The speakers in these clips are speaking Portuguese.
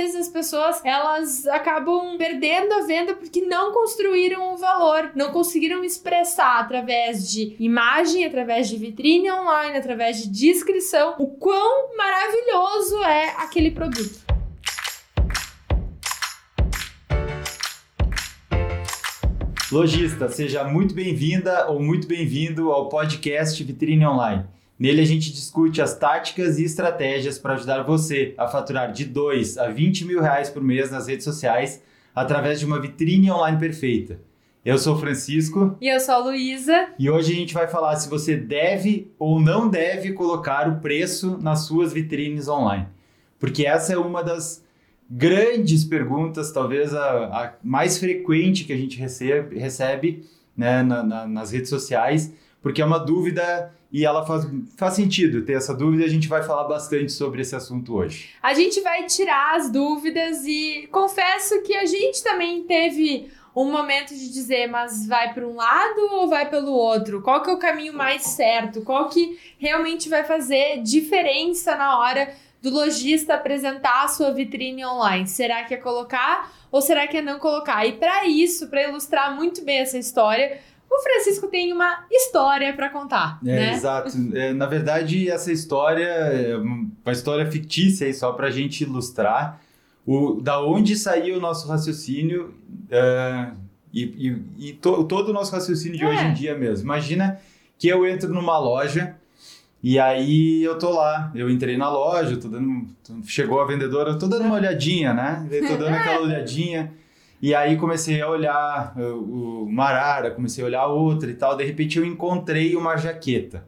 vezes as pessoas elas acabam perdendo a venda porque não construíram o valor, não conseguiram expressar através de imagem, através de vitrine online, através de descrição, o quão maravilhoso é aquele produto. Lojista, seja muito bem-vinda ou muito bem-vindo ao podcast Vitrine Online. Nele a gente discute as táticas e estratégias para ajudar você a faturar de 2 a 20 mil reais por mês nas redes sociais através de uma vitrine online perfeita. Eu sou o Francisco. E eu sou a Luísa. E hoje a gente vai falar se você deve ou não deve colocar o preço nas suas vitrines online. Porque essa é uma das grandes perguntas, talvez a, a mais frequente que a gente recebe, recebe né, na, na, nas redes sociais, porque é uma dúvida e ela faz, faz sentido ter essa dúvida. A gente vai falar bastante sobre esse assunto hoje. A gente vai tirar as dúvidas e confesso que a gente também teve um momento de dizer, mas vai para um lado ou vai pelo outro? Qual que é o caminho mais certo? Qual que realmente vai fazer diferença na hora do lojista apresentar a sua vitrine online? Será que é colocar ou será que é não colocar? E para isso, para ilustrar muito bem essa história, o Francisco tem uma história para contar. É, né? exato. É, na verdade, essa história é uma história fictícia aí, só para a gente ilustrar o, da onde saiu o nosso raciocínio uh, e, e, e to, todo o nosso raciocínio de é. hoje em dia mesmo. Imagina que eu entro numa loja e aí eu tô lá, eu entrei na loja, tô dando, chegou a vendedora, eu tô dando uma olhadinha, né? Eu tô dando aquela olhadinha. E aí comecei a olhar o, o Marara, comecei a olhar outra e tal. De repente eu encontrei uma jaqueta.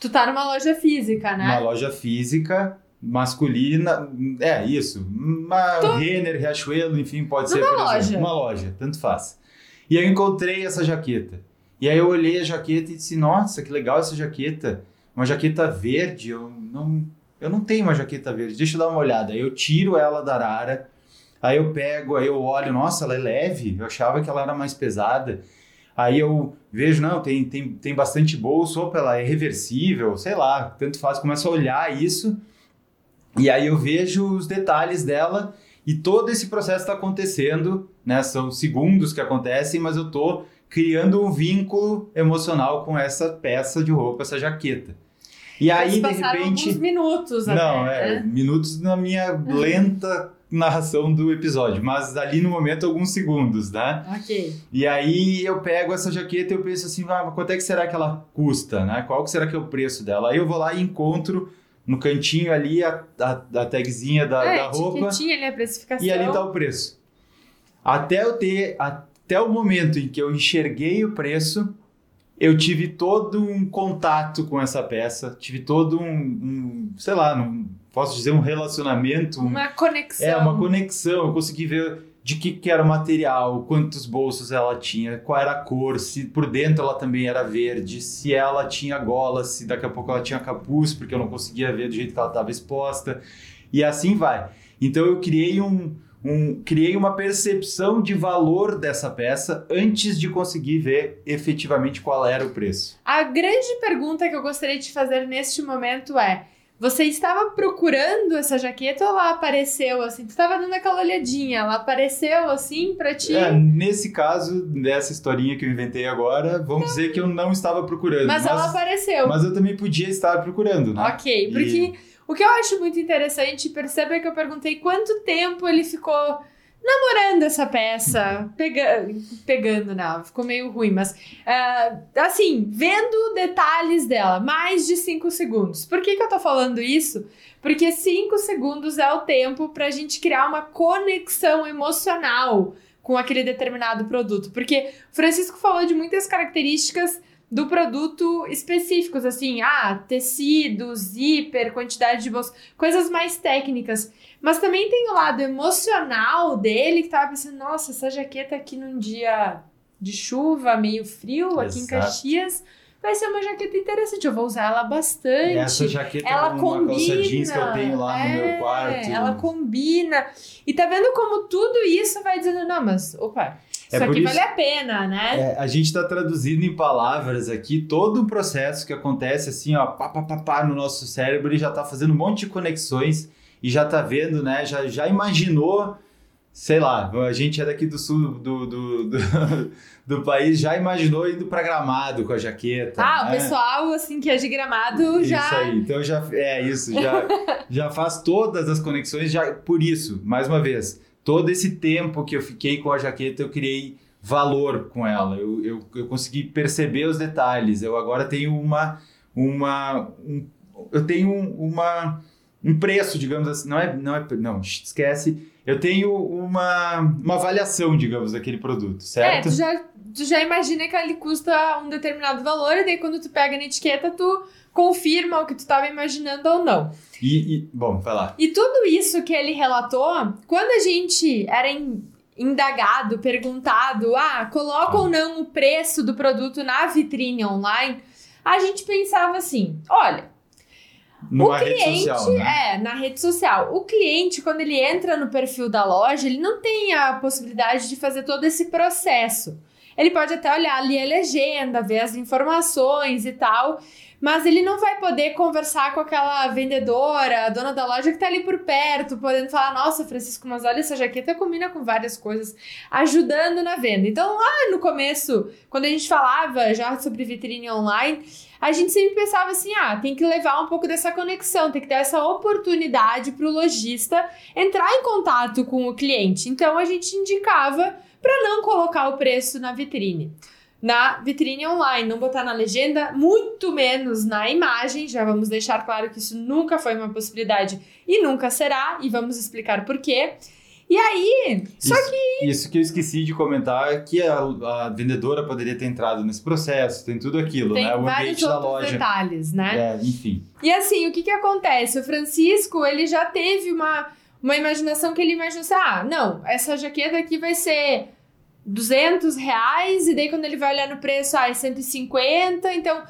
Tu tá numa loja física, né? Uma loja física, masculina. É, isso. Uma Tô... Renner, Riachuelo, enfim, pode numa ser, por loja. exemplo. Uma loja, tanto faz. E eu encontrei essa jaqueta. E aí eu olhei a jaqueta e disse, nossa, que legal essa jaqueta uma jaqueta verde, eu não, eu não tenho uma jaqueta verde, deixa eu dar uma olhada. Aí eu tiro ela da arara, aí eu pego, aí eu olho, nossa, ela é leve, eu achava que ela era mais pesada. Aí eu vejo, não, tem, tem, tem bastante bolso, opa, ela é reversível, sei lá, tanto faz, começo a olhar isso, e aí eu vejo os detalhes dela, e todo esse processo está acontecendo, né? São segundos que acontecem, mas eu tô criando um vínculo emocional com essa peça de roupa, essa jaqueta. E aí, de repente. Alguns minutos, Não, até, é, né? minutos na minha lenta narração do episódio, mas ali no momento alguns segundos, né? Ok. E aí eu pego essa jaqueta e eu penso assim, ah, quanto é que será que ela custa, né? Qual que será que é o preço dela? Aí eu vou lá e encontro no cantinho ali a, a, a tagzinha da, é, da roupa. ali a precificação. E ali tá o preço. Até eu ter, até o momento em que eu enxerguei o preço, eu tive todo um contato com essa peça, tive todo um, um sei lá, não posso dizer um relacionamento. Uma conexão. É, uma conexão. Eu consegui ver de que, que era o material, quantos bolsos ela tinha, qual era a cor, se por dentro ela também era verde, se ela tinha gola, se daqui a pouco ela tinha capuz, porque eu não conseguia ver do jeito que ela estava exposta. E assim vai. Então eu criei um, um, criei uma percepção de valor dessa peça antes de conseguir ver efetivamente qual era o preço. A grande pergunta que eu gostaria de fazer neste momento é: você estava procurando essa jaqueta ou ela apareceu assim? Tu estava dando aquela olhadinha, ela apareceu assim para ti? É, nesse caso, dessa historinha que eu inventei agora, vamos não. dizer que eu não estava procurando. Mas, mas, ela apareceu. Mas eu também podia estar procurando, né? Ok, porque. E o que eu acho muito interessante, perceba que eu perguntei quanto tempo ele ficou namorando essa peça, pega, pegando, não, ficou meio ruim, mas uh, assim, vendo detalhes dela, mais de 5 segundos. Por que, que eu tô falando isso? Porque 5 segundos é o tempo pra gente criar uma conexão emocional com aquele determinado produto. Porque o Francisco falou de muitas características do produto específicos, assim, ah, tecido, zíper, quantidade de bolsa, coisas mais técnicas. Mas também tem o lado emocional dele que tava pensando, nossa, essa jaqueta aqui num dia de chuva, meio frio, aqui em Caxias, vai ser uma jaqueta interessante. Eu vou usar ela bastante. E essa jaqueta ela com combina, uma calça jeans que eu tenho lá é, no meu quarto. Ela combina. E tá vendo como tudo isso vai dizendo, não, mas, opa, é isso aqui isso, vale a pena, né? É, a gente está traduzindo em palavras aqui todo o processo que acontece assim, ó, pá, pá, pá, pá, no nosso cérebro, ele já está fazendo um monte de conexões e já tá vendo, né? Já, já imaginou, sei lá, a gente é daqui do sul do, do, do, do país, já imaginou indo para Gramado com a jaqueta. Ah, né? o pessoal, assim, que é de Gramado já... Isso aí, então já, é isso, já, já faz todas as conexões, já por isso, mais uma vez, todo esse tempo que eu fiquei com a jaqueta, eu criei valor com ela, eu, eu, eu consegui perceber os detalhes, eu agora tenho uma, uma um, eu tenho uma, um preço, digamos assim, não é, não é, não, esquece, eu tenho uma, uma avaliação, digamos, daquele produto, É, certo? tu já, tu já imagina que ele custa um determinado valor, e daí quando tu pega na etiqueta, tu confirma o que tu estava imaginando ou não. E, e, bom, vai lá. E tudo isso que ele relatou, quando a gente era in- indagado, perguntado, ah, coloca ou não o preço do produto na vitrine online, a gente pensava assim, olha, Numa o cliente, social, né? é, na rede social. O cliente, quando ele entra no perfil da loja, ele não tem a possibilidade de fazer todo esse processo. Ele pode até olhar ali a legenda, ver as informações e tal, mas ele não vai poder conversar com aquela vendedora, a dona da loja que tá ali por perto, podendo falar: Nossa, Francisco, mas olha, essa jaqueta combina com várias coisas, ajudando na venda. Então, lá no começo, quando a gente falava já sobre vitrine online, a gente sempre pensava assim: ah, tem que levar um pouco dessa conexão, tem que ter essa oportunidade para o lojista entrar em contato com o cliente. Então a gente indicava para não colocar o preço na vitrine. Na vitrine online, não botar na legenda, muito menos na imagem. Já vamos deixar claro que isso nunca foi uma possibilidade e nunca será, e vamos explicar por quê. E aí, só Isso- que Isso que eu esqueci de comentar é que a, a vendedora poderia ter entrado nesse processo, tem tudo aquilo, tem né? O vários ambiente da outros loja. detalhes, né? É, enfim. E assim, o que que acontece? O Francisco, ele já teve uma, uma imaginação que ele imaginou assim, ah, não, essa jaqueta aqui vai ser 200 reais, e daí quando ele vai olhar no preço, ah, é 150, então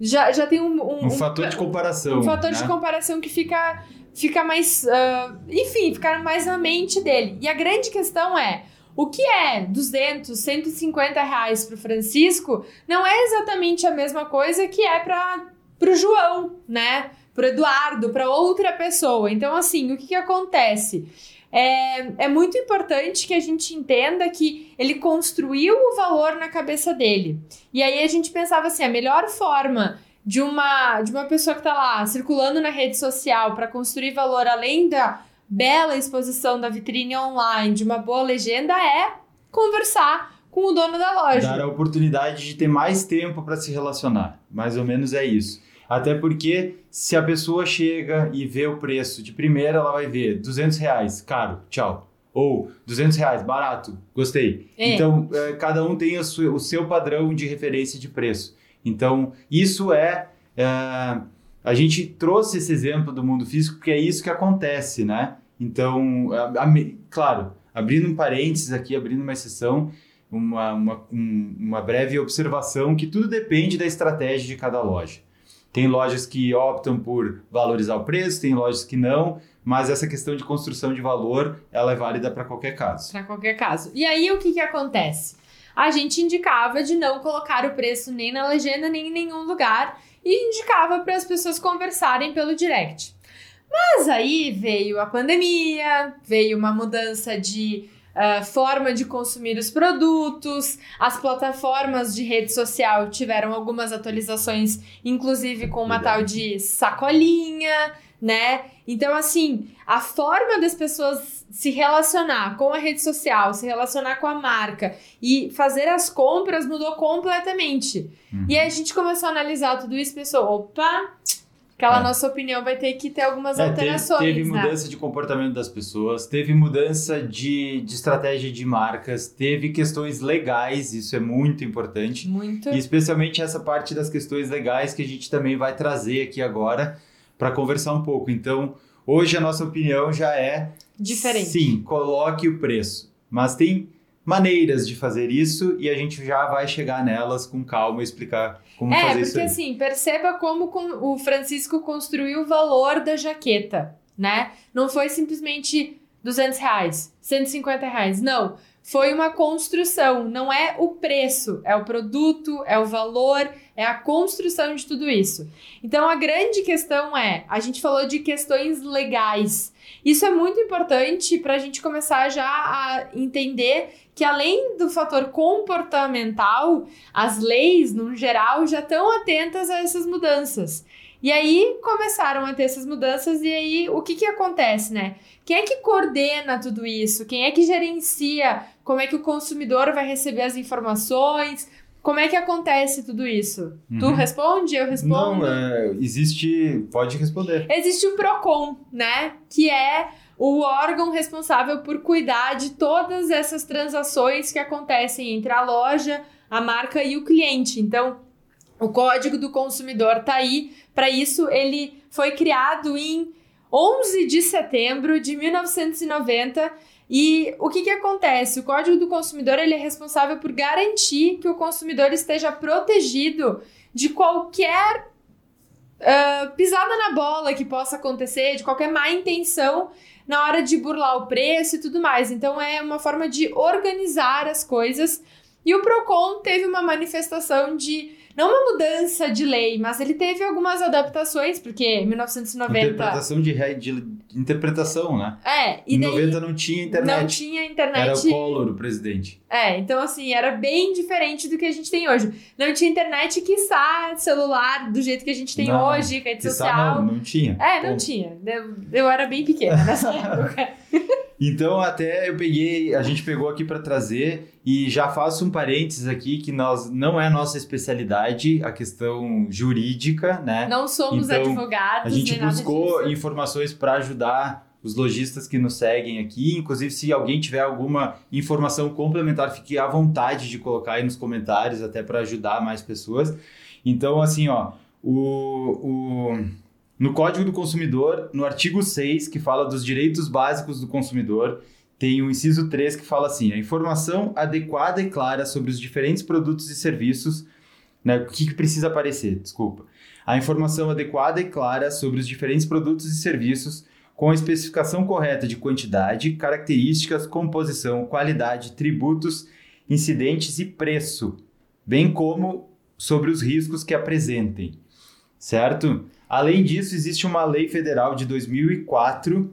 já, já tem um... Um, fator de comparação. um fator né? de comparação que fica, fica mais. ah, enfim, fica mais na mente dele. E a grande questão é. O que é 200, 150 reais pro Francisco não é exatamente a mesma coisa que é para pro João, né? Pro Eduardo, para outra pessoa. Então, assim, o que, que acontece? É, é muito importante que a gente entenda que ele construiu o valor na cabeça dele. E aí a gente pensava assim: a melhor forma de uma, de uma pessoa que tá lá circulando na rede social para construir valor além da bela exposição da vitrine online, de uma boa legenda, é conversar com o dono da loja. Dar a oportunidade de ter mais tempo para se relacionar. Mais ou menos é isso. Até porque se a pessoa chega e vê o preço de primeira, ela vai ver 200 reais, caro, tchau. Ou 200 reais, barato, gostei. É. Então, eh, cada um tem o seu padrão de referência de preço. Então, isso é, eh, A gente trouxe esse exemplo do mundo físico porque é isso que acontece, né? Então, a- a claro, abrindo um parênteses aqui, abrindo uma exceção, uma, uma, um- uma breve observação que tudo depende da estratégia de cada loja. Tem lojas que optam por valorizar o preço, tem lojas que não, mas essa questão de construção de valor, ela é válida para qualquer caso. Para qualquer caso. E aí o que que acontece? A gente indicava de não colocar o preço nem na legenda nem em nenhum lugar e indicava para as pessoas conversarem pelo direct. Mas aí veio a pandemia, veio uma mudança de ah, forma de consumir os produtos, as plataformas de rede social tiveram algumas atualizações, inclusive com uma tal de sacolinha, né? Então, assim, a forma das pessoas se relacionar com a rede social, se relacionar com a marca e fazer as compras mudou completamente. Uhum. E aí a gente começou a analisar tudo isso e pensou, opa, aquela É. nossa opinião vai ter que ter algumas É, teve, alterações, teve né? mudança de comportamento das pessoas, teve mudança de, de estratégia de marcas, teve questões legais, isso é muito importante. Muito. E especialmente essa parte das questões legais que a gente também vai trazer aqui agora para conversar um pouco. Então, hoje a nossa opinião já é Diferente. Sim, coloque o preço. Mas tem maneiras de fazer isso e a gente já vai chegar nelas com calma e explicar como É, fazer porque isso aí. assim, perceba como com- o Francisco construiu o valor da jaqueta, né? Não foi simplesmente 200 reais, 150 reais, não. Foi uma construção, não é o preço, é o produto, é o valor, é a construção de tudo isso. Então a grande questão é, a gente falou de questões legais. Isso é muito importante para a gente começar já a entender que além do fator comportamental, as leis, no geral, já estão atentas a essas mudanças. E aí começaram a ter essas mudanças, e aí o que, que acontece, né? Quem é que coordena tudo isso? Quem é que gerencia? Como é que o consumidor vai receber as informações? Como é que acontece tudo isso? Uhum. Tu responde? Eu respondo? Não, é, existe. Pode responder. Existe o PROCON, né? Que é o órgão responsável por cuidar de todas essas transações que acontecem entre a loja, a marca e o cliente. Então, o Código do Consumidor está aí. Para isso, ele foi criado em 11 de setembro de 1990. E o que, que acontece? O Código do Consumidor ele é responsável por garantir que o consumidor esteja protegido de qualquer uh, pisada na bola que possa acontecer, de qualquer má intenção na hora de burlar o preço e tudo mais. Então é uma forma de organizar as coisas. E o Procon teve uma manifestação de não uma mudança de lei, mas ele teve algumas adaptações, porque 1990. Interpretação de, de interpretação, né? É, e Em daí, 90 não tinha internet. Não tinha internet. Era o Collor, o presidente. É, então assim, era bem diferente do que a gente tem hoje. Não tinha internet, quiçá, celular, do jeito que a gente tem não, hoje, rede social. Não, não tinha. É, não tinha. Eu, eu era bem pequena nessa época. Então até eu peguei, a gente pegou aqui para trazer e já faço um parênteses aqui que nós não é nossa especialidade a questão jurídica, né? Não somos então, advogados. A gente buscou informações para ajudar os lojistas que nos seguem aqui. Inclusive, se alguém tiver alguma informação complementar, fique à vontade de colocar aí nos comentários, até para ajudar mais pessoas. Então, assim, ó, o, o no Código do Consumidor, no artigo 6, que fala dos direitos básicos do consumidor, tem o inciso 3 que fala assim: a informação adequada e clara sobre os diferentes produtos e serviços. Né, o que, precisa aparecer? Desculpa. A informação adequada e clara sobre os diferentes produtos e serviços, com a especificação correta de quantidade, características, composição, qualidade, tributos, incidentes e preço, bem como sobre os riscos que apresentem. Certo? Além disso, existe uma lei federal de 2004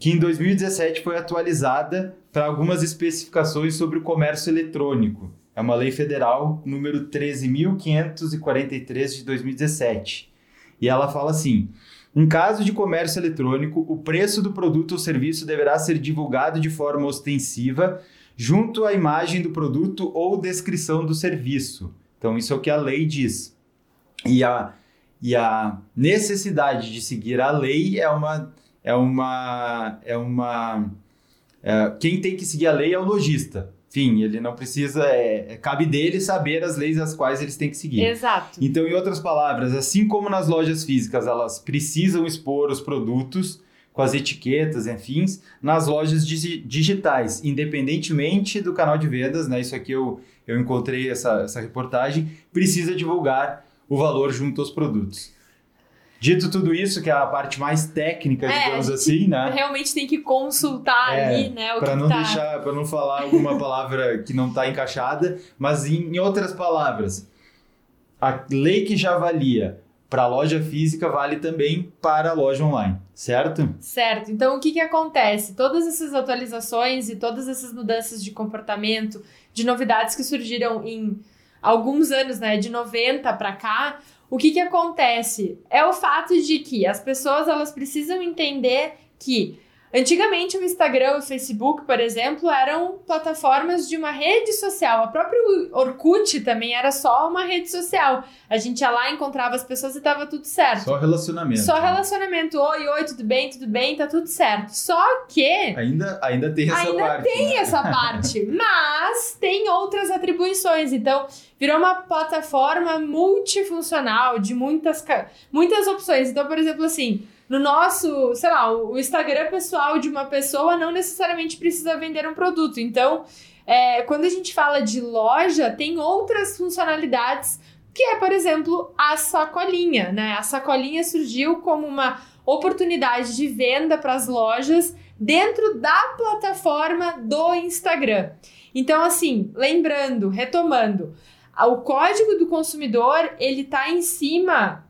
que em 2017 foi atualizada para algumas especificações sobre o comércio eletrônico. É uma lei federal número 13.543 de 2017. E ela fala assim: em caso de comércio eletrônico, o preço do produto ou serviço deverá ser divulgado de forma ostensiva junto à imagem do produto ou descrição do serviço. Então, isso é o que a lei diz. E a e a necessidade de seguir a lei é uma é uma é uma é, quem tem que seguir a lei é o lojista. Enfim, ele não precisa, é, é, cabe dele saber as leis as quais eles têm que seguir. Exato. Então, em outras palavras, assim como nas lojas físicas elas precisam expor os produtos com as etiquetas, enfim, nas lojas digitais, independentemente do canal de vendas, né? Isso aqui eu, eu encontrei essa, essa reportagem, precisa divulgar o valor junto aos produtos. Dito tudo isso, que é a parte mais técnica, é, digamos assim, né? Realmente tem que consultar é, ali, né? Para não tá... deixar, para não falar alguma palavra que não está encaixada, mas em, em outras palavras, a lei que já valia para a loja física vale também para a loja online, certo? Certo. Então, o que, que acontece? Todas essas atualizações e todas essas mudanças de comportamento, de novidades que surgiram em alguns anos, né, de 90 para cá, o que que acontece? É o fato de que as pessoas elas precisam entender que Antigamente, o Instagram e o Facebook, por exemplo, eram plataformas de uma rede social. A própria Orkut também era só uma rede social. A gente ia lá, encontrava as pessoas e tava tudo certo. Só relacionamento. Só relacionamento. Oi, oi, tudo bem, tudo bem, tá tudo certo. Só que. Ainda, ainda tem essa ainda parte. Ainda tem né? essa parte. mas tem outras atribuições. Então, virou uma plataforma multifuncional de muitas, muitas opções. Então, por exemplo, assim no nosso, sei lá, o Instagram pessoal de uma pessoa não necessariamente precisa vender um produto. Então, é, quando a gente fala de loja, tem outras funcionalidades que é, por exemplo, a sacolinha, né? A sacolinha surgiu como uma oportunidade de venda para as lojas dentro da plataforma do Instagram. Então, assim, lembrando, retomando, o código do consumidor ele tá em cima,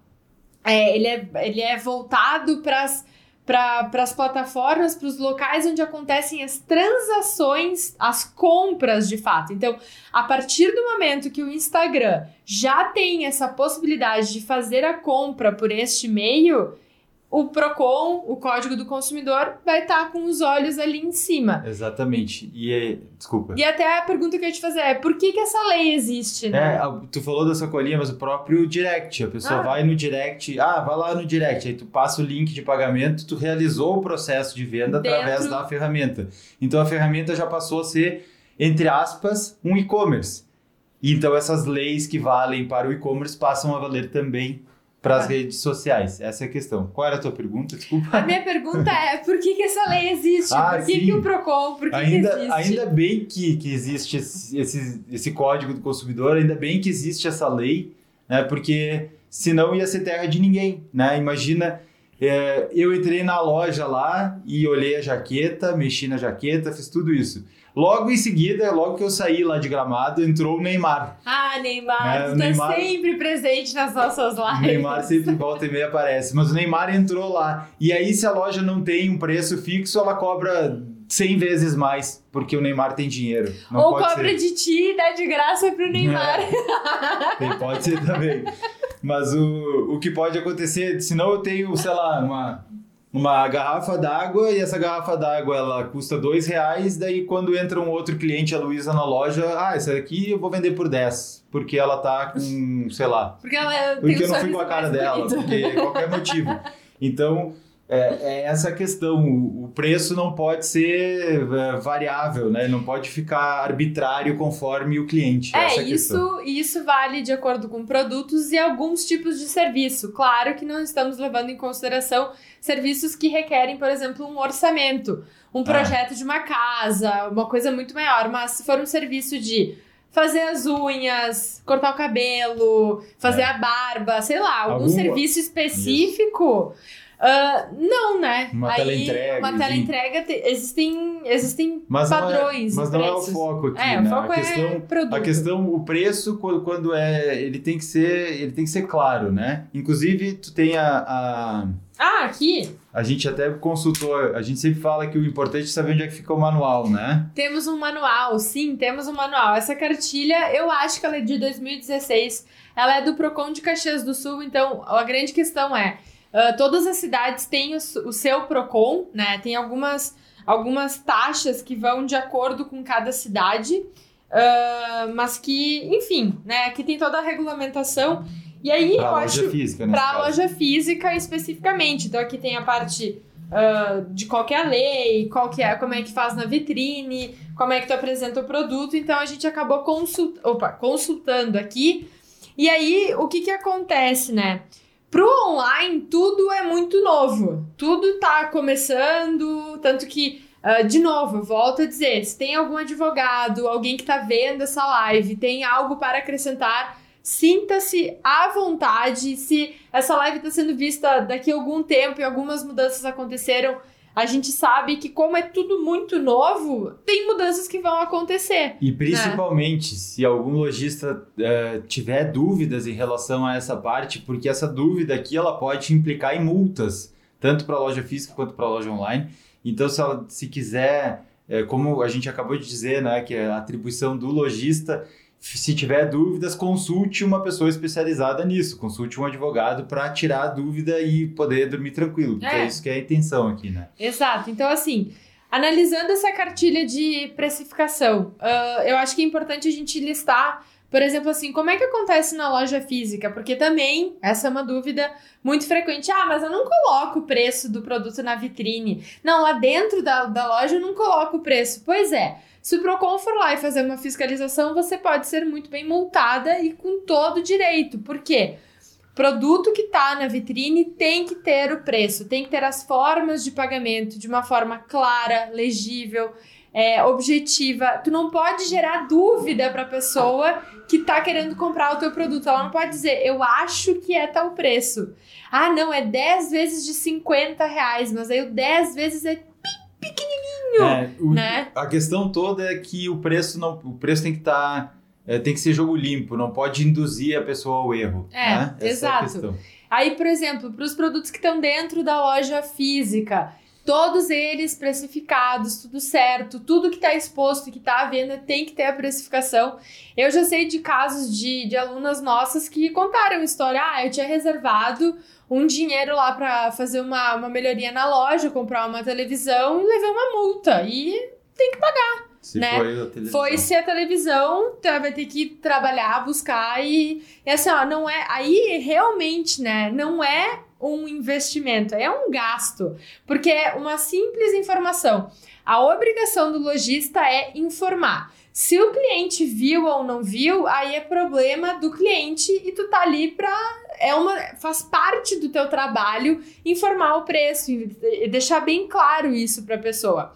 é, ele, é, ele é voltado para para as plataformas, para os locais onde acontecem as transações, as compras de fato. Então, a partir do momento que o Instagram já tem essa possibilidade de fazer a compra por este meio, o Procon, o Código do Consumidor, vai estar tá com os olhos ali em cima. Exatamente. E é, desculpa. E até a pergunta que eu ia te fazer é: por que, que essa lei existe, né? É, tu falou da sacolinha, mas o próprio direct. A pessoa ah. vai no direct, ah, vai lá no direct, aí tu passa o link de pagamento, tu realizou o processo de venda Dentro... através da ferramenta. Então a ferramenta já passou a ser, entre aspas, um e-commerce. Então essas leis que valem para o e-commerce passam a valer também para as ah. redes sociais? Essa é a questão. Qual era a tua pergunta? Desculpa. A minha pergunta é: por que, que essa lei existe? Ah, por que, que o PROCON? Por que, ainda, que existe? Ainda bem que, que existe esse, esse, esse código do consumidor, ainda bem que existe essa lei, né? Porque senão ia ser terra de ninguém, né? Imagina. É, eu entrei na loja lá e olhei a jaqueta, mexi na jaqueta, fiz tudo isso. Logo em seguida, logo que eu saí lá de Gramado, entrou o Neymar. Ah, Neymar, é, tá Neymar, sempre presente nas nossas lives. Neymar sempre volta e meia aparece, mas o Neymar entrou lá. E aí, se a loja não tem um preço fixo, ela cobra 100 vezes mais, porque o Neymar tem dinheiro. Não Ou cobra ser. de ti e dá de graça pro Neymar. É, pode ser também. Mas o, o que pode acontecer, senão eu tenho, sei lá, uma uma garrafa d'água e essa garrafa d'água ela custa dois reais, daí quando entra um outro cliente, a Luísa, na loja, ah, essa aqui eu vou vender por 10, porque ela tá com, sei lá. Porque ela Porque eu não fui com a cara dela, bonito. porque qualquer motivo. Então, é, é, essa questão. O preço não pode ser é, variável, né? Não pode ficar arbitrário conforme o cliente. É, isso, isso vale de acordo com produtos e alguns tipos de serviço. Claro que não estamos levando em consideração serviços que requerem, por exemplo, um orçamento, um projeto de uma casa, uma coisa muito maior. Mas se for um serviço de fazer as unhas, cortar o cabelo, fazer é. a barba, sei lá, algum, algum serviço específico. Isso Uh, não, né? Uma tela entrega. Uma tela entrega existem, existem mas padrões. Não é, mas não é o foco aqui. É, né? o foco a questão, é produto. A questão, o preço, quando é. Ele tem que ser. Ele tem que ser claro, né? Inclusive, tu tem a... a... Ah, aqui? A gente até consultou, a gente sempre fala que o importante é saber onde é que fica o manual, né? Temos um manual, sim, temos um manual. Essa cartilha, eu acho que ela é de 2016. Ela é do Procon de Caxias do Sul, então a grande questão é Uh, todas as cidades têm o, o, seu PROCON, né? Tem algumas, algumas taxas que vão de acordo com cada cidade, uh, mas que, enfim, né? Aqui tem toda a regulamentação. E aí, pra eu loja acho. Para loja física especificamente. Então, aqui tem a parte uh, de qual é a lei, qual que é, como é que faz na vitrine, como é que tu apresenta o produto. Então, a gente acabou consult... Opa, consultando aqui. E aí, o que que acontece, né? Pro online, tudo é muito novo. Tudo tá começando, tanto que, uh, de novo, volto a dizer: se tem algum advogado, alguém que tá vendo essa live, tem algo para acrescentar, sinta-se à vontade. Se essa live está sendo vista daqui a algum tempo e algumas mudanças aconteceram, a gente sabe que, como é tudo muito novo, tem mudanças que vão acontecer. E principalmente né? se algum lojista uh, tiver dúvidas em relação a essa parte, porque essa dúvida aqui ela pode implicar em multas, tanto para a loja física quanto para a loja online. Então, se, ela, se quiser, é, como a gente acabou de dizer, né, que é a atribuição do lojista se tiver dúvidas, consulte uma pessoa especializada nisso, consulte um advogado para tirar a dúvida e poder dormir tranquilo, é. é isso que é a intenção aqui, né? Exato. Então, assim, analisando essa cartilha de precificação, uh, eu acho que é importante a gente listar, por exemplo, assim, como é que acontece na loja física? Porque também, essa é uma dúvida muito frequente. Ah, mas eu não coloco o preço do produto na vitrine. Não, lá dentro da, da loja eu não coloco o preço. Pois é. Se o PROCON for lá e fazer uma fiscalização, você pode ser muito bem multada e com todo direito. Por quê? Produto que está na vitrine tem que ter o preço, tem que ter as formas de pagamento de uma forma clara, legível, é, objetiva. Tu não pode gerar dúvida para a pessoa que está querendo comprar o teu produto. Ela não pode dizer, eu acho que é tal preço. Ah, não, é 10 vezes de 50 reais, mas aí o 10 vezes é pequenininho, É, o- né? A questão toda é que o preço não, o preço tem que estar tem que ser jogo limpo, não pode induzir a pessoa ao erro. É, né? Essa exato. É a questão. Aí, por exemplo, para os produtos que estão dentro da loja física, todos eles precificados, tudo certo, tudo que está exposto, que está à venda, tem que ter a precificação. Eu já sei de casos de, de alunas nossas que contaram história. Ah, eu tinha reservado um dinheiro lá para fazer uma, uma melhoria na loja, comprar uma televisão e levei uma multa. E Se né? foi a televisão. foi se a televisão, tá, vai ter que trabalhar, buscar e, e assim, ó, não é. Aí realmente, né? Não é um investimento, é um gasto. Porque é uma simples informação. A obrigação do lojista é informar. Se o cliente viu ou não viu, aí é problema do cliente e tu tá ali pra. É uma, faz parte do teu trabalho informar o preço e deixar bem claro isso pra pessoa.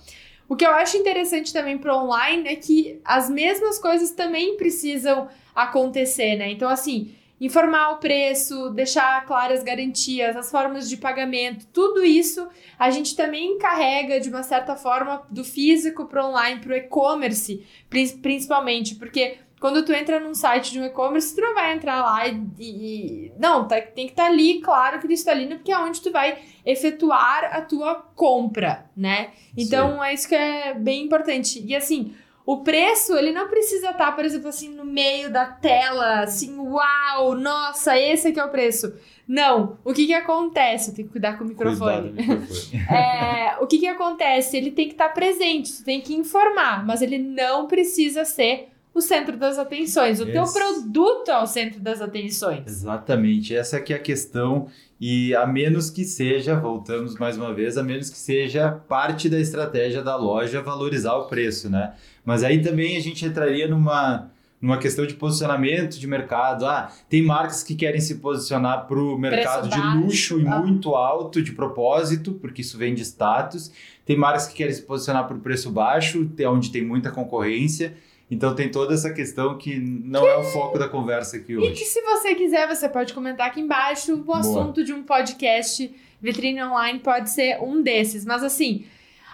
O que eu acho interessante também para online é que as mesmas coisas também precisam acontecer, né? Então, assim, informar o preço, deixar claras as garantias, as formas de pagamento, tudo isso a gente também carrega de uma certa forma do físico para online, para o e-commerce, pri- principalmente, porque quando tu entra num site de um e-commerce, tu não vai entrar lá e. e- não, tá- tem que estar ali, claro, cristalino, porque é onde tu vai efetuar a tua compra, né? Então é isso que é bem importante. E assim, o preço, ele não precisa estar, por exemplo, assim, no meio da tela, assim, uau, nossa, esse aqui é o preço. Não. O que que acontece? Eu tenho que cuidar com o microfone. Microfone. É, o que que acontece? Ele tem que estar presente, tu tem que informar, mas ele não precisa ser o centro das atenções. O teu Esse- produto é o centro das atenções. Exatamente, essa aqui é a questão. E a menos que seja, voltamos mais uma vez, a menos que seja parte da estratégia da loja valorizar o preço, né? Mas aí também a gente entraria numa, numa questão de posicionamento de mercado. Ah, tem marcas que querem se posicionar para o mercado de baixo, luxo e ah. muito alto de propósito, porque isso vem de status. Tem marcas que querem se posicionar para o preço baixo, onde tem muita concorrência. Então tem toda essa questão que não é o foco da conversa aqui E hoje. que se você quiser, você pode comentar aqui embaixo. O assunto de um podcast Vitrine Online pode ser um desses. Mas assim,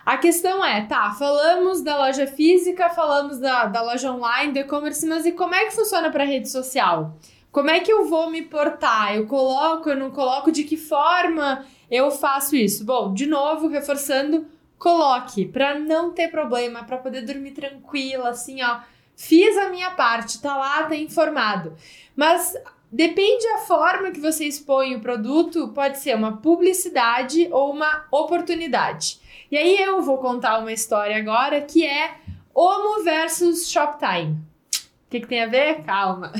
a questão é, tá, falamos da loja física, falamos da, da loja online, do e-commerce, mas e como é que funciona para rede social? Como é que eu vou me portar? Eu coloco, eu não coloco? De que forma eu faço isso? Bom, de novo, reforçando, coloque para não ter problema, para poder dormir tranquila, assim, ó. Fiz a minha parte, tá lá, tá informado. Mas depende da forma que você expõe o produto, pode ser uma publicidade ou uma oportunidade. E aí eu vou contar uma história agora que é Omo versus Shoptime. O que, que tem a ver? Calma.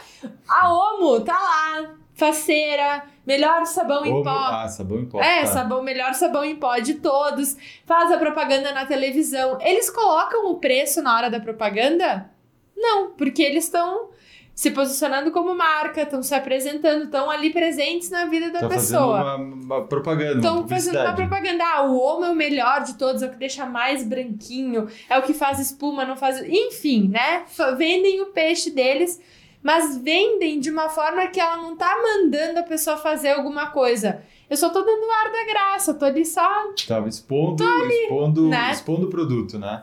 a Omo tá lá, faceira, melhor sabão em Omo- pó. Ah, sabão em pó. É, tá. sabão, melhor sabão em pó de todos. Faz a propaganda na televisão. Eles colocam o preço na hora da propaganda? Não, porque eles estão se posicionando como marca, estão se apresentando, estão ali presentes na vida da Tá fazendo pessoa. uma, uma propaganda, Estão fazendo uma propaganda. Ah, o homo é o melhor de todos, é o que deixa mais branquinho, é o que faz espuma, não faz. Enfim, né? Vendem o peixe deles, mas vendem de uma forma que ela não tá mandando a pessoa fazer alguma coisa. Eu só tô dando ar da graça, tô ali só. Tava expondo, expondo, né? expondo o produto, né?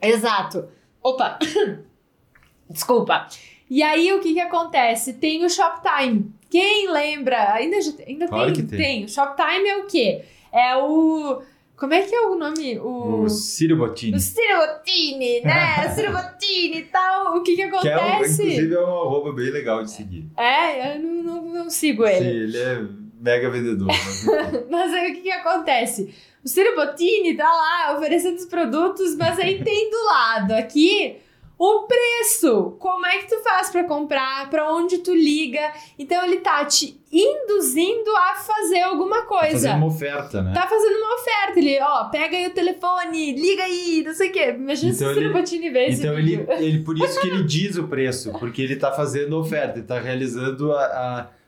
Exato. Opa! Desculpa. E aí, o que que acontece? Tem o Shoptime. Quem lembra? Ainda, ainda Claro tem, que tem. tem. O Shoptime é o quê? É o... Como é que é o nome? O... O Círio Bottini. O Ciro Bottini, né? Ciro Bottini e tal. O que que Que é um, acontece? inclusive é um arroba bem legal de seguir. É, eu não, não, não sigo Sim, ele. ele é mega vendedor. mas. Mas aí o que que acontece? O Ciro Bottini tá lá oferecendo os produtos, mas aí tem do lado aqui o preço. Como é que tu faz pra comprar? Pra onde tu liga? Então ele tá te induzindo a fazer alguma Tá coisa. fazendo uma oferta, né? Tá fazendo uma oferta, ele, ó, pega aí o telefone, liga aí, não sei o quê. Imagina se Então o Ciro ele- Bottini vê esse Então ele, vídeo. ele, por isso que ele diz o preço, porque ele tá fazendo oferta, ele tá realizando a,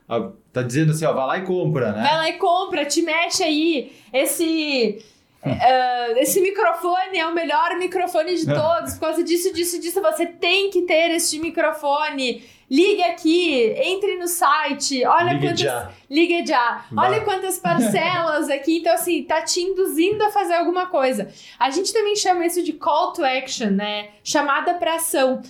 a, a- tá dizendo assim, ó, vai lá e compra, né? Vai lá e compra, te mexe aí. Esse Uh, esse microfone é o melhor microfone de todos. Por causa disso, disso, disso, você tem que ter este microfone. Ligue aqui, entre no site, olha Ligue quantas. já. Ligue já. Vai. Olha quantas parcelas aqui. Então, assim, tá te induzindo a fazer alguma coisa. A gente também chama isso de call to action, né? Chamada pra ação.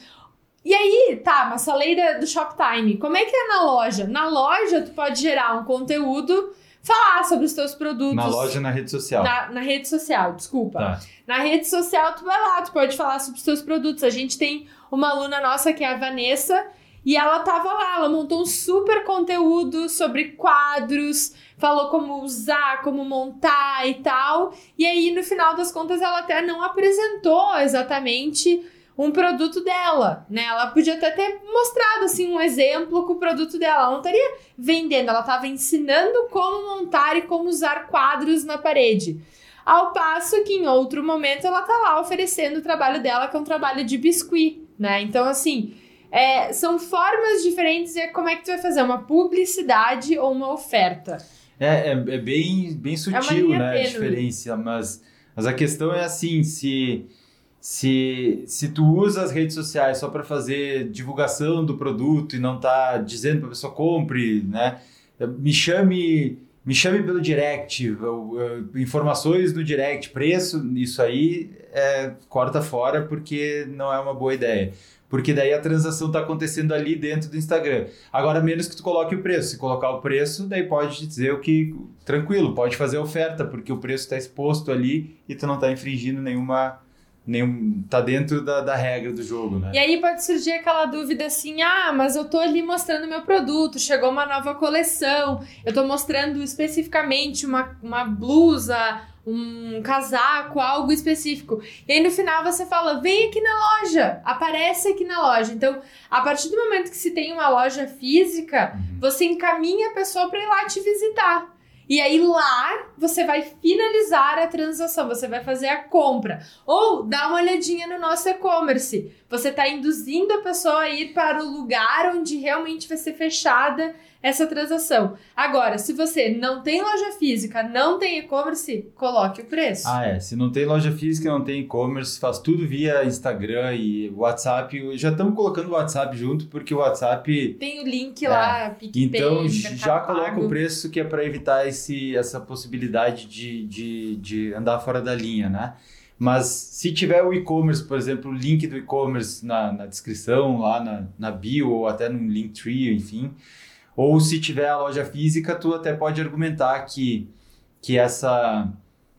E aí, tá, mas falei do Shoptime. Como é que é na loja? Na loja, tu pode gerar um conteúdo, falar sobre os teus produtos. Na loja, na rede social. Na, na rede social, desculpa. Tá. Na rede social, tu vai lá, tu pode falar sobre os teus produtos. A gente tem uma aluna nossa que é a Vanessa, e ela tava lá, ela montou um super conteúdo sobre quadros, falou como usar, como montar e tal. E aí, no final das contas, ela até não apresentou exatamente um produto dela, né? Ela podia até ter mostrado assim um exemplo com o produto dela. Ela não estaria vendendo, ela estava ensinando como montar e como usar quadros na parede. Ao passo que em outro momento ela tá lá oferecendo o trabalho dela, que é um trabalho de biscuit, né? Então, assim, é, são formas diferentes e é como é que tu vai fazer uma publicidade ou uma oferta. É, é, é bem, bem sutil, linha né, a tênue. diferença, mas, mas a questão é assim, se, se, se tu usa as redes sociais só para fazer divulgação do produto e não tá dizendo para a pessoa compre, né, me chame, me chame pelo direct, informações no direct, preço, isso aí é, corta fora porque não é uma boa ideia. Porque daí a transação está acontecendo ali dentro do Instagram. Agora, menos que tu coloque o preço. Se colocar o preço, daí pode dizer o que. Tranquilo, pode fazer oferta, porque o preço está exposto ali e tu não está infringindo nenhuma. Nenhum, tá dentro da, da regra do jogo, né? E aí pode surgir aquela dúvida assim: ah, mas eu tô ali mostrando meu produto, chegou uma nova coleção, eu tô mostrando especificamente uma, uma blusa, um casaco, algo específico. E aí no final você fala: vem aqui na loja, aparece aqui na loja. Então, a partir do momento que se tem uma loja física, Uhum. você encaminha a pessoa para ir lá te visitar. E aí lá você vai finalizar a transação, você vai fazer a compra. Ou dá uma olhadinha no nosso e-commerce. Você está induzindo a pessoa a ir para o lugar onde realmente vai ser fechada essa transação. Agora, se você não tem loja física, não tem e-commerce, coloque o preço. Ah, é. Se não tem loja física, não tem e-commerce, faz tudo via Instagram e WhatsApp. Já estamos colocando o WhatsApp junto, porque o WhatsApp. Tem o link lá, PicPay, Então já coloca Pago. o preço que é para evitar esse, essa possibilidade de, de, de andar fora da linha, né? Mas se tiver o e-commerce, por exemplo, o link do e-commerce na, na descrição, lá na, na bio, ou até no Linktree, enfim. Ou se tiver a loja física, tu até pode argumentar que, que, essa,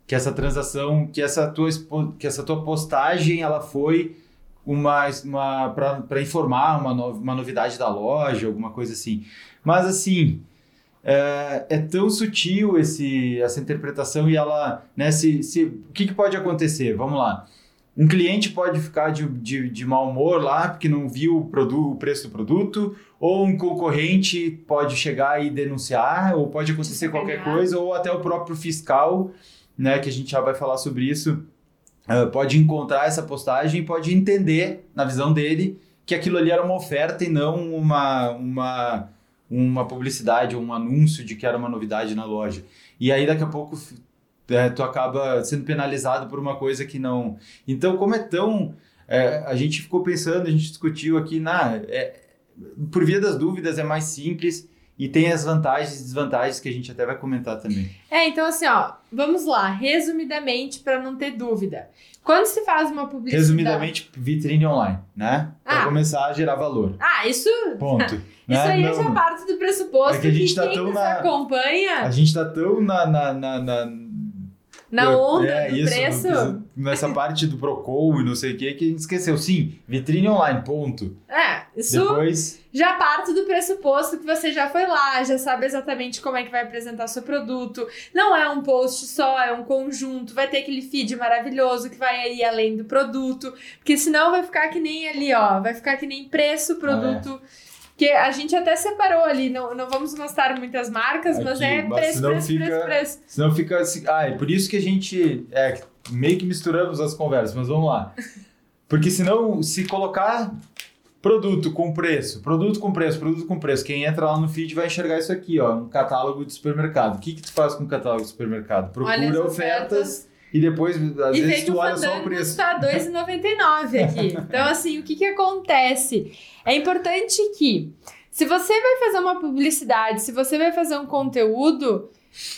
que essa transação, que essa, tua, que essa tua postagem, ela foi uma, uma para informar uma, no- uma novidade da loja, alguma coisa assim. Mas assim, é, é tão sutil esse, essa interpretação e ela, né, se, se, o que, que pode acontecer? Vamos lá. Um cliente pode ficar de, de, de mau humor lá porque não viu o, produ, o preço do produto, ou um concorrente pode chegar e denunciar, ou pode acontecer qualquer coisa, ou até o próprio fiscal, né, que a gente já vai falar sobre isso, ah, pode encontrar essa postagem e pode entender, na visão dele, que aquilo ali era uma oferta e não uma, uma, uma publicidade ou um anúncio de que era uma novidade na loja. E aí daqui a pouco é, tu acaba sendo penalizado por uma coisa que não. Então, como é tão. é, a gente ficou pensando, a gente discutiu aqui, na, é, por via das dúvidas é mais simples e tem as vantagens e desvantagens que a gente até vai comentar também. É, então assim, ó, vamos lá, resumidamente para não ter dúvida. Quando se faz uma publicidade, Resumidamente, vitrine online, né? Para Ah. começar a gerar valor. Ah, isso, Ponto. isso né? aí Não- já parte do pressuposto É que a gente tá quem tão na- acompanha A gente tá tão na. na, na, na- na onda é, do isso, preço. nessa parte do Procon e não sei o que, que a gente esqueceu. Sim, vitrine online, ponto. É, isso Depois. já parte do pressuposto que você já foi lá, já sabe exatamente como é que vai apresentar seu produto. Não é um post só, é um conjunto. Vai ter aquele feed maravilhoso que vai aí além do produto. Porque senão vai ficar que nem ali, ó. Vai ficar que nem preço, produto. Que a gente até separou ali, não, não vamos mostrar muitas marcas, mas Aqui, é mas preço, senão preço, fica- preço, preço. Senão fica assim. Ah, é por isso que a gente. É, meio que misturamos as conversas, mas vamos lá. Porque senão, se colocar produto com preço, produto com preço, produto com preço, quem entra lá no feed vai enxergar isso aqui, ó, um catálogo de supermercado. O que, que tu faz com o catálogo de supermercado? Procura Olha as ofertas E depois, às e vezes, tu olha só o preço. está R$ 2,99 aqui. Então, assim, o que que acontece? É importante que, se você vai fazer uma publicidade, se você vai fazer um conteúdo,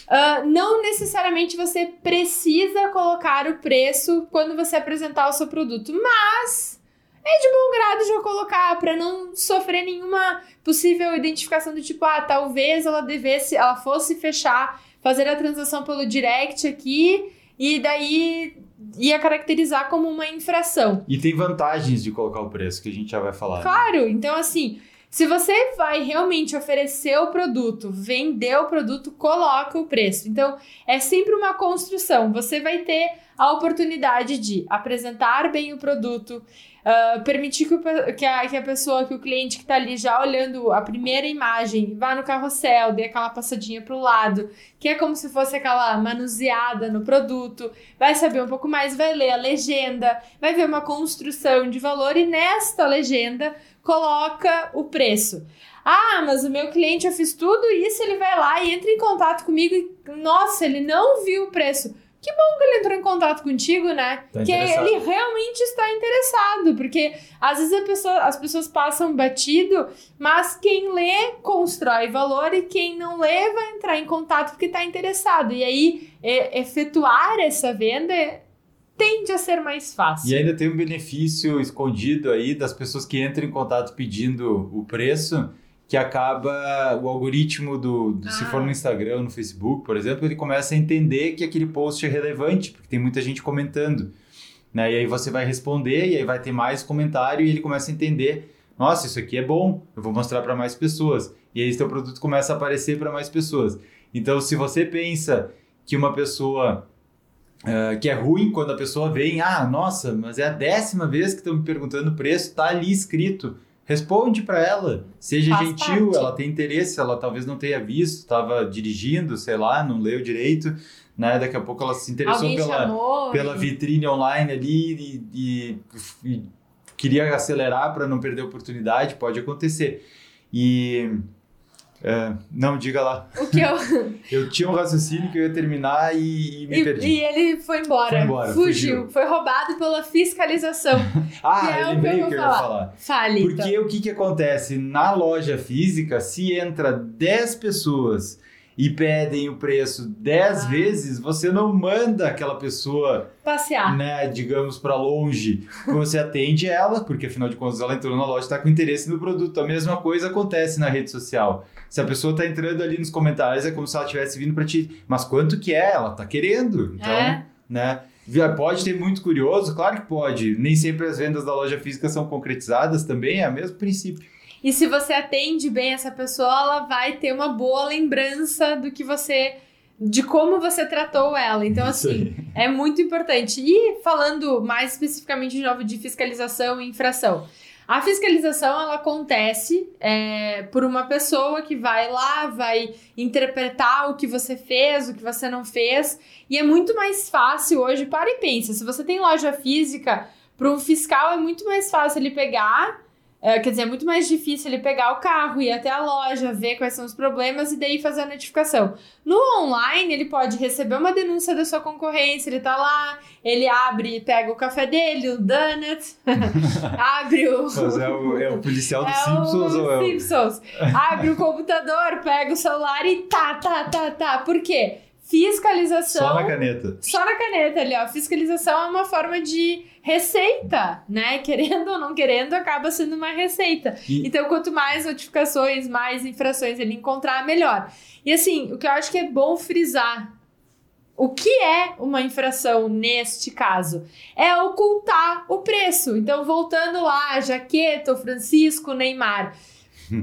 ah, não necessariamente você precisa colocar o preço quando você apresentar o seu produto, mas é de bom grado já colocar para não sofrer nenhuma possível identificação do tipo, ah, talvez ela devesse, ela fosse fechar, fazer a transação pelo direct aqui e daí ia caracterizar como uma infração. E tem vantagens de colocar o preço, que a gente já vai falar. né? Claro, então assim, se você vai realmente oferecer o produto, vender o produto, coloca o preço. Então, é sempre uma construção. Você vai ter a oportunidade de apresentar bem o produto, ah, permitir que, o que a, que a pessoa, que o cliente que está ali já olhando a primeira imagem, vá no carrossel, dê aquela passadinha para o lado, que é como se fosse aquela manuseada no produto, vai saber um pouco mais, vai ler a legenda, vai ver uma construção de valor e nesta legenda coloca o preço. Ah, mas o meu cliente, eu fiz tudo isso, ele vai lá e entra em contato comigo e, nossa, ele não viu o preço. Que bom que ele entrou em contato contigo, né? Tá que ele realmente está interessado, porque às vezes pessoa- as pessoas passam batido, mas quem lê constrói valor e quem não lê vai entrar em contato porque está interessado. E aí, e- efetuar essa venda tende a ser mais fácil. E ainda tem um benefício escondido aí das pessoas que entram em contato pedindo o preço, que acaba o algoritmo do, do- se Ah. for no Instagram, no Facebook, por exemplo, ele começa a entender que aquele post é relevante, porque tem muita gente comentando. Né? E aí você vai responder, e aí vai ter mais comentário, e ele começa a entender: nossa, isso aqui é bom, eu vou mostrar para mais pessoas. E aí seu produto começa a aparecer para mais pessoas. Então, se você pensa que uma pessoa ah, que é ruim quando a pessoa vem, ah, nossa, mas é a décima vez que estão me perguntando o preço, tá ali escrito. Responde para ela, seja Faz gentil, parte. ela tem interesse, ela talvez não tenha visto, estava dirigindo, sei lá, não leu direito, né? Daqui a pouco ela se interessou Alguém pela, chamou. pela e- vitrine online ali e, e- e queria acelerar para não perder a oportunidade, pode acontecer. E é, não diga lá, O que eu. eu tinha um raciocínio que eu ia terminar e, e me E, perdi. e ele foi embora. Foi embora, fugiu. fugiu. Foi roubado pela fiscalização. Ah, é eu lembrei eu o que eu ia falar. falar. Fale. então. Porque o que, que acontece? Na loja física, se entra 10 pessoas e pedem o preço 10 Ah. vezes, você não manda aquela pessoa, Passear. né, digamos, para longe. Você atende ela, porque afinal de contas ela entrou na loja e está com interesse no produto. A mesma coisa acontece na rede social. Se a pessoa está entrando ali nos comentários, é como se ela estivesse vindo para ti. Mas quanto que é? Ela está querendo. Então, É. né? Pode ter muito curioso? Claro que pode. Nem sempre as vendas da loja física são concretizadas também, é o mesmo princípio. E se você atende bem essa pessoa, ela vai ter uma boa lembrança do que você. de como você tratou ela. Então, assim, é muito importante. E falando mais especificamente de novo de fiscalização e infração. A fiscalização ela acontece é, por uma pessoa que vai lá, vai interpretar o que você fez, o que você não fez, e é muito mais fácil hoje. Para e pensa, se você tem loja física, para um fiscal é muito mais fácil ele pegar é, quer dizer, é muito mais difícil ele pegar o carro, ir até a loja, ver quais são os problemas e daí fazer a notificação. No online, ele pode receber uma denúncia da sua concorrência, ele tá lá, ele abre, pega o café dele, o donut, abre o. É o, é o policial dos É Simpsons ou é o... Simpsons. Abre o computador, pega o celular e tá, tá, tá, tá. Por quê? Fiscalização. Só na caneta. Só na caneta ali, ó. Fiscalização é uma forma de receita, né? Querendo ou não querendo, acaba sendo uma receita. E- Então, quanto mais notificações, mais infrações ele encontrar, melhor. E assim, o que eu acho que é bom frisar. O que é uma infração neste caso? É ocultar o preço. Então, voltando lá, jaqueta, Francisco, Neymar.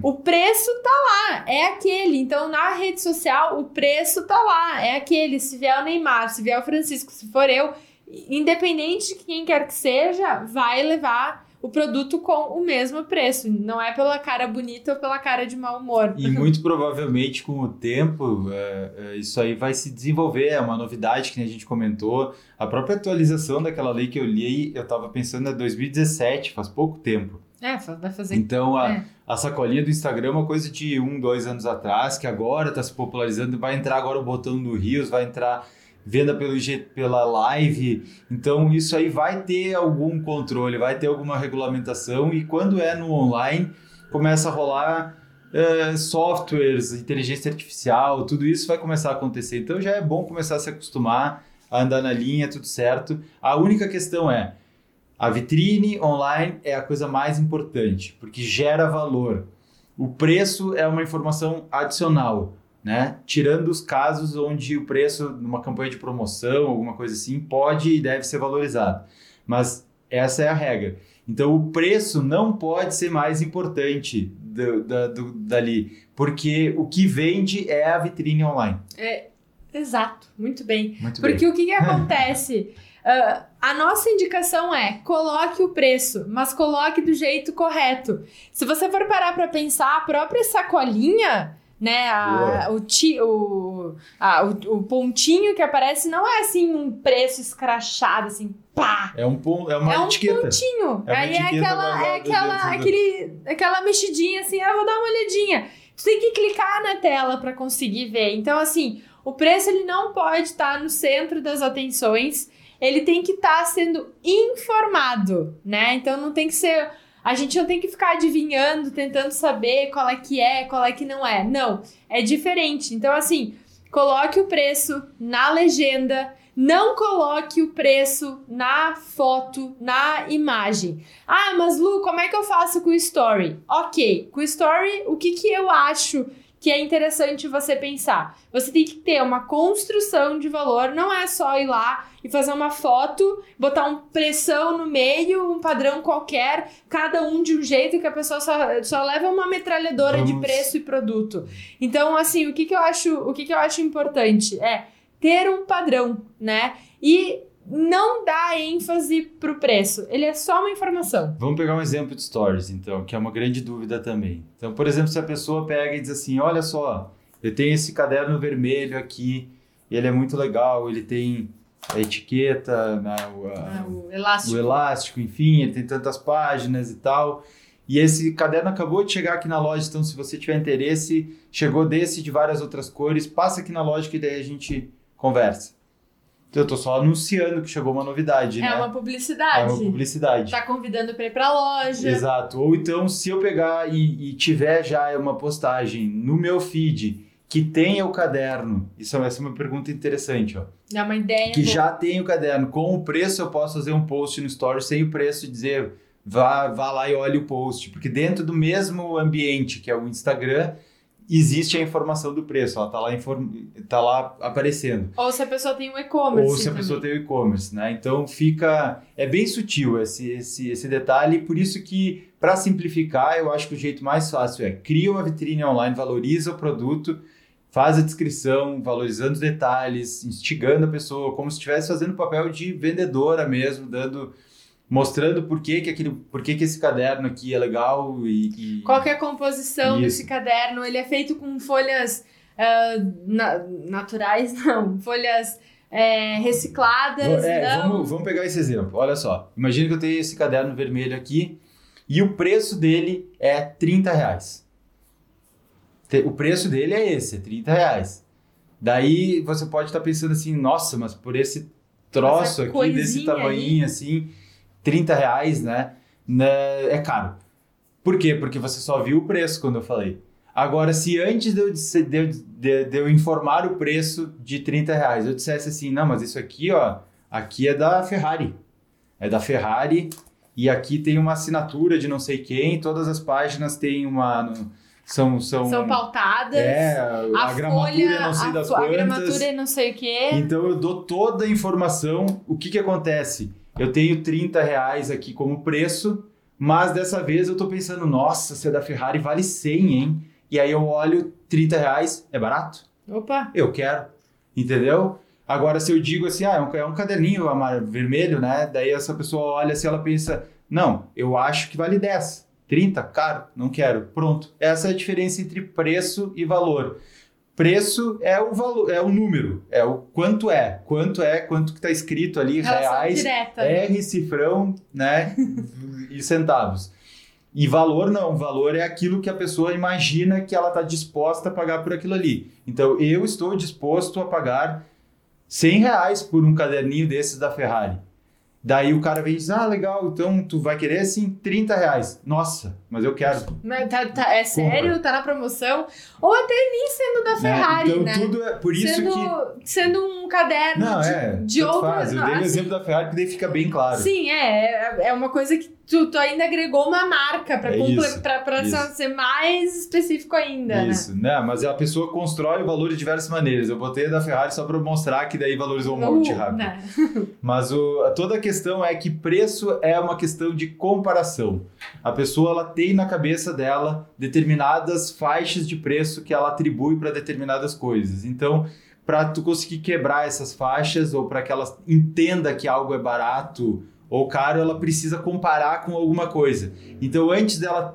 O preço tá lá, é aquele. Então, na rede social, o preço tá lá, é aquele. Se vier o Neymar, se vier o Francisco, se for eu, independente de quem quer que seja, vai levar o produto com o mesmo preço. Não é pela cara bonita ou pela cara de mau humor. E muito provavelmente com o tempo é, é, isso aí vai se desenvolver, é uma novidade que a gente comentou. A própria atualização daquela lei que eu li, eu estava pensando é 2017, faz pouco tempo. É, vai fazer. Então a, É. a sacolinha do Instagram é uma coisa de um, dois anos atrás, que agora está se popularizando, vai entrar agora o botão do Rios, vai entrar venda pelo, pela live. Então, isso aí vai ter algum controle, vai ter alguma regulamentação. E quando é no online, começa a rolar uh, softwares, inteligência artificial, tudo isso vai começar a acontecer. Então, já é bom começar a se acostumar a andar na linha, tudo certo. A única questão é. A vitrine online é a coisa mais importante, porque gera valor. O preço é uma informação adicional né? Tirando os casos onde o preço numa campanha de promoção, alguma coisa assim, pode e deve ser valorizado. Mas essa é a regra. Então o preço não pode ser mais importante do, do, do, dali, porque o que vende é a vitrine online. É, exato, muito bem. Muito porque bem. o que, que acontece? Uh, a nossa indicação é coloque o preço, mas coloque do jeito correto. Se você for parar para pensar, a própria sacolinha né? A, o, ti, o, a, o, o, pontinho que aparece não é assim um preço escrachado, assim, pá! É um, pon, é uma é um etiqueta. pontinho. É Aí é aquela, é aquela, aquele, aquela mexidinha assim, ah, vou dar uma olhadinha. Tu tem que clicar na tela para conseguir ver. Então, assim, o preço ele não pode estar no centro das atenções. Ele tem que estar sendo informado, né? Então não tem que ser a gente não tem que ficar adivinhando, tentando saber qual é que é, qual é que não é. Não, é diferente. Então, assim, coloque o preço na legenda, não coloque o preço na foto, na imagem. Ah, mas Lu, como é que eu faço com o story? Ok, com o story, o que, que eu acho que é interessante você pensar. Você tem que ter uma construção de valor, não é só ir lá e fazer uma foto, botar um pressão no meio, um padrão qualquer, cada um de um jeito que a pessoa só, só leva uma metralhadora Vamos. de preço e produto. Então, assim, o que, que eu acho, o que, que eu acho importante é ter um padrão, né? E não dá ênfase pro preço. Ele é só uma informação. Vamos pegar um exemplo de stories, então, que é uma grande dúvida também. Então, por exemplo, se a pessoa pega e diz assim: olha só, eu tenho esse caderno vermelho aqui, ele é muito legal, ele tem a etiqueta, né, o, a, ah, o, elástico. o elástico, enfim, ele tem tantas páginas e tal. E esse caderno acabou de chegar aqui na loja, então se você tiver interesse, chegou desse de várias outras cores, passa aqui na loja que daí a gente conversa. Eu tô só anunciando que chegou uma novidade, é né? É uma publicidade. É uma publicidade. Tá convidando para ir pra loja. Exato. Ou então, se eu pegar e, e, tiver já uma postagem no meu feed que tenha o caderno, isso é uma pergunta interessante, ó. É uma ideia. Que boa. já tem o caderno. Com o preço, eu posso fazer um post no story sem o preço dizer vá, vá lá e olhe o post. Porque dentro do mesmo ambiente, que é o Instagram existe a informação do preço, ela está lá, inform... tá lá aparecendo. Ou se a pessoa tem um e-commerce. Ou se a pessoa tem o um e-commerce, né? Então fica. É bem sutil esse, esse, esse detalhe, por isso que, para simplificar, eu acho que o jeito mais fácil é cria uma vitrine online, valoriza o produto, faz a descrição, valorizando os detalhes, instigando a pessoa, como se estivesse fazendo papel de vendedora mesmo, dando mostrando por que, que, aquele, por que, que esse caderno aqui é legal e, e... Qual é a composição Isso. desse caderno? Ele é feito com folhas uh, na, naturais, não, folhas é, recicladas, é, não... Vamos, vamos pegar esse exemplo, olha só. Imagina que eu tenho esse caderno vermelho aqui e o preço dele é 30 reais. O preço dele é esse, é 30 reais. Daí você pode estar pensando assim, nossa, mas por esse troço aqui, desse tamanho assim 30 reais, né? É caro. Por quê? Porque você só viu o preço quando eu falei. Agora, se antes de eu, de, de, de eu informar o preço de 30 reais, eu dissesse assim, não, mas isso aqui, ó, aqui é da Ferrari. É da Ferrari e aqui tem uma assinatura de não sei quem, todas as páginas têm uma... São, são, são pautadas. É, a, a gramatura folha, não sei das a, quantas. A gramatura não sei o quê. Então eu dou toda a informação. O que que acontece? Eu tenho 30 reais aqui como preço, mas dessa vez eu tô pensando, nossa, se é da Ferrari vale 100, hein? E aí eu olho, 30 reais é barato? Opa! Eu quero, entendeu? Agora, se eu digo assim, ah, é um, é um caderninho vermelho, né? Daí essa pessoa olha assim, ela pensa, não, eu acho que vale 10. 30? Caro, não quero. Pronto. Essa é a diferença entre preço e valor. Preço é o valor, é o número, é o quanto é, quanto é, quanto que está escrito ali, Relação reais, direta, R, né? cifrão, né, e centavos. E valor não, valor é aquilo que a pessoa imagina que ela está disposta a pagar por aquilo ali. Então, eu estou disposto a pagar 100 reais por um caderninho desses da Ferrari. Daí o cara vem e diz, ah, legal, então tu vai querer assim 30 reais. Nossa, mas eu quero. Mas tá, tá- é sério? Tá na promoção? Ou até nem sendo da Ferrari, então né? tudo é por isso sendo, que. sendo um caderno Não, de, é. de tanto outra... faz. Eu dei o assim, exemplo da Ferrari, porque daí fica bem claro. Sim, é. É uma coisa que tu, tu ainda agregou uma marca pra, É ser mais específico ainda, né? Isso, né? Mas a pessoa constrói o valor de diversas maneiras. Eu botei a da Ferrari só para mostrar que daí valorizou um monte Uh, rápido. né? Mas o, toda a questão é que preço é uma questão de comparação. A pessoa ela tem na cabeça dela determinadas faixas de preço que ela atribui para determinadas coisas. Então, para tu conseguir quebrar essas faixas ou para que ela entenda que algo é barato ou caro, ela precisa comparar com alguma coisa. Então, antes dela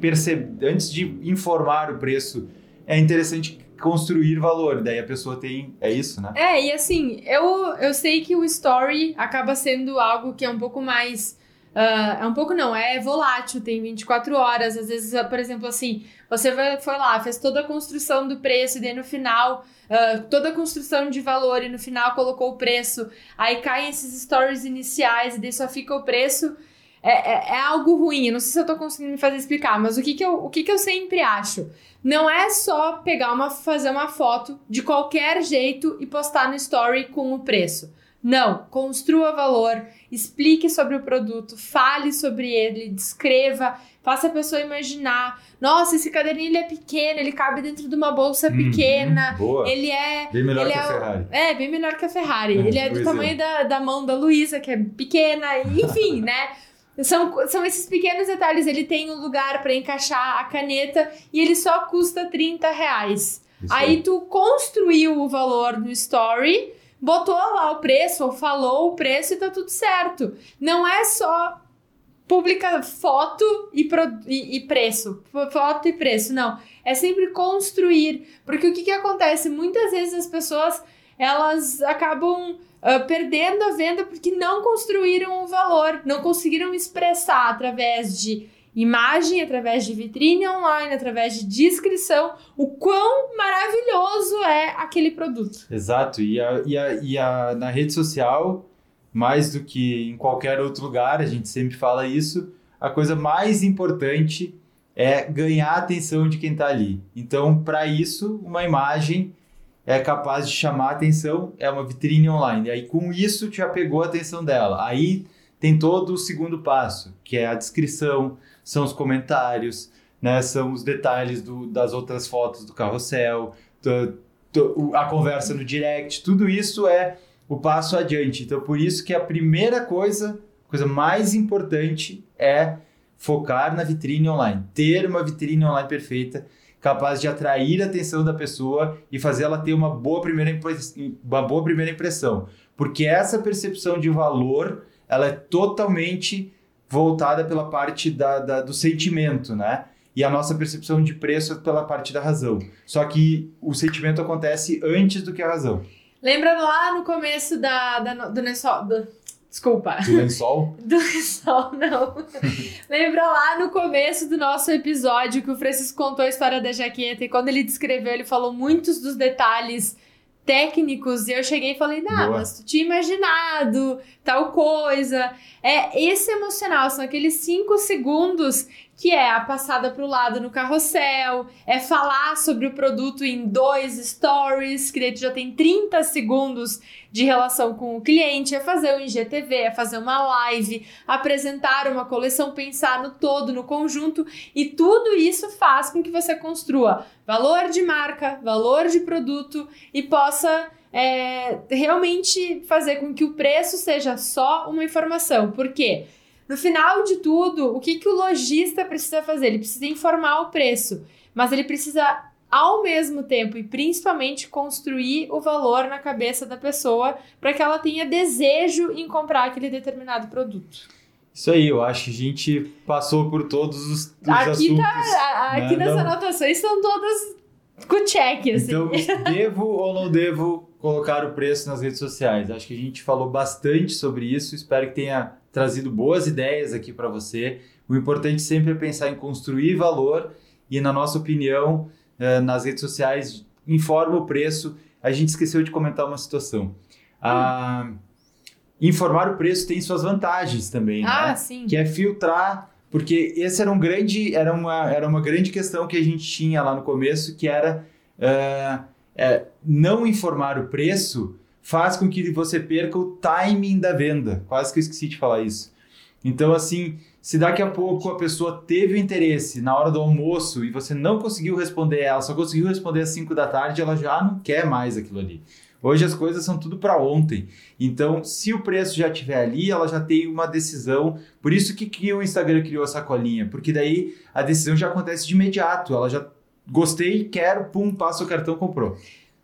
perceber, antes de informar o preço, é interessante construir valor. Daí a pessoa tem, é isso, né? É, e assim, eu, eu sei que o story acaba sendo algo que é um pouco mais. Ah, é um pouco não, é volátil, tem 24 horas. Às vezes, ah, por exemplo, assim, você foi lá, fez toda a construção do preço, e daí no final, ah, toda a construção de valor, e no final colocou o preço. Aí caem esses stories iniciais, e daí só fica o preço. É, é, é algo ruim, eu não sei se eu tô conseguindo me fazer explicar, mas o que que eu, o que que eu sempre acho? Não é só pegar uma, fazer uma foto de qualquer jeito e postar no story com o preço. Não, construa valor, explique sobre o produto, fale sobre ele, descreva, faça a pessoa imaginar. Nossa, esse caderninho ele é pequeno, ele cabe dentro de uma bolsa Uhum, pequena. boa. Ele é Bem melhor ele que a é- Ferrari. é, bem menor que a Ferrari. É, ele é do pois tamanho da, da mão da Luísa, que é pequena, enfim, né? São, são esses pequenos detalhes. Ele tem um lugar para encaixar a caneta e ele só custa 30 reais. Isso Aí tu construiu o valor no story, botou lá o preço, ou falou o preço e tá tudo certo. Não é só publicar foto e, pro- e- e preço. Foto e preço, não. É sempre construir. Porque o que, que acontece? Muitas vezes as pessoas elas acabam ah, perdendo a venda porque não construíram o valor, não conseguiram expressar através de imagem, através de vitrine online, através de descrição, o quão maravilhoso é aquele produto. Exato. E, a, e, a, e a, na rede social, mais do que em qualquer outro lugar, a gente sempre fala isso, a coisa mais importante é ganhar a atenção de quem está ali. Então, para isso, uma imagem é capaz de chamar a atenção, é uma vitrine online. E aí, com isso, já pegou a atenção dela. Aí tem todo o segundo passo, que é a descrição, são os comentários, né? são os detalhes do, das outras fotos do carrossel, a conversa no direct, tudo isso é o passo adiante. Então, por isso que a primeira coisa, coisa mais importante é focar na vitrine online, ter uma vitrine online perfeita, capaz de atrair a atenção da pessoa e fazer ela ter uma boa primeira, uma boa primeira impressão. Porque essa percepção de valor, ela é totalmente voltada pela parte da, da- do sentimento, né? E a nossa percepção de preço é pela parte da razão. Só que o sentimento acontece antes do que a razão. Lembra lá no começo da, da do lençol. do- desculpa. Do lençol? Do lençol, não. Lembra lá no começo do nosso episódio que o Francisco contou a história da jaqueta e quando ele descreveu, ele falou muitos dos detalhes técnicos e eu cheguei e falei, não, Boa. mas tu tinha imaginado tal coisa. É esse emocional, são aqueles cinco segundos que é a passada pro lado no carrossel, é falar sobre o produto em dois stories, que daí tu já tem 30 segundos de relação com o cliente, é fazer um IGTV, é fazer uma live, apresentar uma coleção, pensar no todo, no conjunto, e tudo isso faz com que você construa valor de marca, valor de produto e possa é, realmente fazer com que o preço seja só uma informação. Por quê? No final de tudo, o que, que o lojista precisa fazer? Ele precisa informar o preço, mas ele precisa, ao mesmo tempo e principalmente, construir o valor na cabeça da pessoa para que ela tenha desejo em comprar aquele determinado produto. Isso aí, eu acho que a gente passou por todos os, os Aqui assuntos. A- Aqui né? nas Não- anotações estão todas com check, assim. Então, devo ou não devo colocar o preço nas redes sociais? Acho que a gente falou bastante sobre isso. Espero que tenha trazido boas ideias aqui para você. O importante sempre é pensar em construir valor e, na nossa opinião, eh, nas redes sociais, informa o preço. a gente esqueceu de comentar uma situação. Ah, informar o preço tem suas vantagens também, Ah, né? sim. Que é filtrar, porque esse era um grande, era uma, era uma grande questão que a gente tinha lá no começo, que era ah, é, não informar o preço faz com que você perca o timing da venda. Quase que eu esqueci de falar isso. Então, assim, se daqui a pouco a pessoa teve o interesse na hora do almoço e você não conseguiu responder ela, só conseguiu responder às 5 da tarde, ela já não quer mais aquilo ali. Hoje as coisas são tudo para ontem. Então, se o preço já estiver ali, ela já tem uma decisão. Por isso que, que o Instagram criou essa colinha, porque daí a decisão já acontece de imediato. Ela já gostei, quero, pum, passa o cartão, comprou.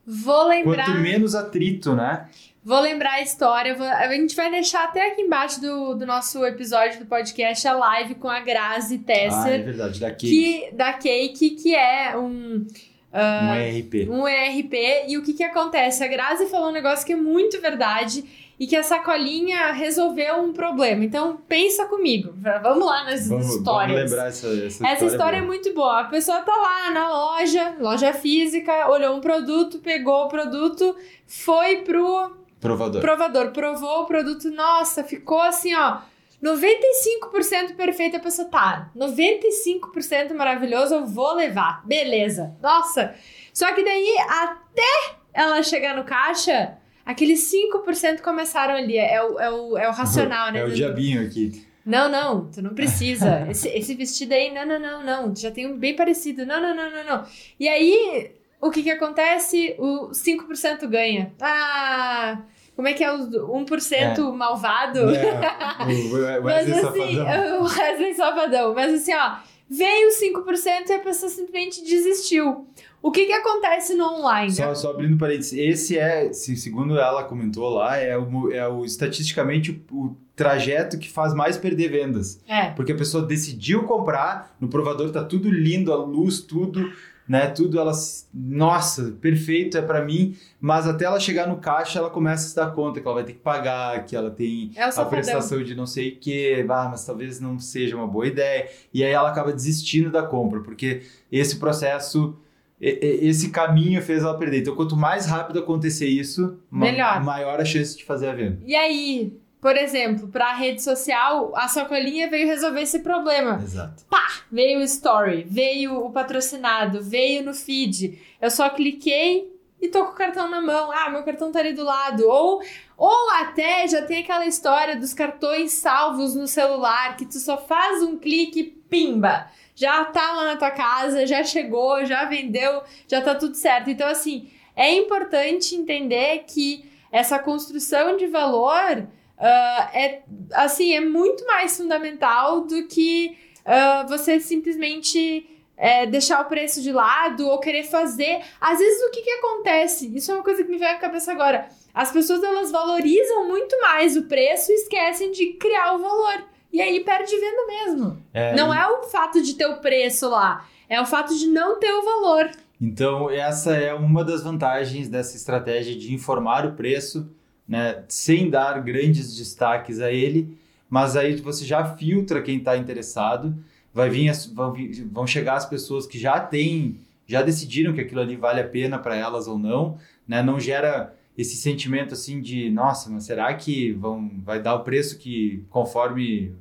Vou lembrar. Quanto menos atrito, né? Vou lembrar a história. vou- a gente vai deixar até aqui embaixo do, do nosso episódio do podcast a live com a Grazi Ah, é Tesser, verdade, daqui que, da Cake, que é um, um ERP. um ERP. E o que, que acontece? A Grazi falou um negócio que é muito verdade e que a sacolinha resolveu um problema. Então, pensa comigo. Vamos lá nas Vamos, histórias. vamos lembrar essa, essa história. Essa história é boa. muito boa. A pessoa tá lá na loja, loja física, olhou um produto, pegou o produto, foi pro Provador. provador, provou o produto, nossa, ficou assim, ó, 95% perfeito. A pessoa tá, 95% maravilhoso, eu vou levar. Beleza. Nossa. Só que daí, até ela chegar no caixa, aqueles 5% começaram ali. É o, é o, é o racional, né? É o diabinho aqui. não, não, tu não precisa. Esse, esse vestido aí, não, não, não, não. Tu já tem um bem parecido. Não, não, não, não, não. E aí, o que que acontece? O 5% ganha. Ah, como é que é o 1% malvado? É, o Mas assim, Safadão. o Wesley Safadão. Mas assim, ó, veio 5% e a pessoa simplesmente desistiu. O que que acontece no online? Só, só abrindo parênteses, esse é, se- segundo ela comentou lá, é o, é o estatisticamente o, o trajeto que faz mais perder vendas. É. Porque a pessoa decidiu comprar, no provador tá tudo lindo, a luz, tudo, né? Tudo ela, nossa, perfeito, é pra mim, mas até ela chegar no caixa, ela começa a se dar conta que ela vai ter que pagar, que ela tem É a prestação de não sei o que, ah, mas talvez não seja uma boa ideia. E aí ela acaba desistindo da compra, porque esse processo, esse caminho fez ela perder. Então, quanto mais rápido acontecer isso, Melhor. maior a chance de fazer a venda. E aí, por exemplo, pra rede social, a sacolinha veio resolver esse problema. Exato. Veio o story, veio o patrocinado, veio no feed. Eu só cliquei e tô com o cartão na mão. Ah, meu cartão tá ali do lado. Ou, ou até já tem aquela história dos cartões salvos no celular, que tu só faz um clique, pimba! Já tá lá na tua casa, já chegou, já vendeu, já tá tudo certo. Então, assim, é importante entender que essa construção de valor ah, é assim, é muito mais fundamental do que ah, você simplesmente é, deixar o preço de lado ou querer fazer. Às vezes o que, que acontece? Isso é uma coisa que me veio à cabeça agora. As pessoas elas valorizam muito mais o preço e esquecem de criar o valor. E aí perde venda mesmo. É, Não é o fato de ter o preço lá, é o fato de não ter o valor. Então, essa é uma das vantagens dessa estratégia de informar o preço, né, sem dar grandes destaques a ele, mas aí você já filtra quem está interessado, vai vir as- vão, vão chegar as pessoas que já têm, já decidiram que aquilo ali vale a pena para elas ou não, né, não gera esse sentimento assim de, nossa, mas será que vão, vai dar o preço que conforme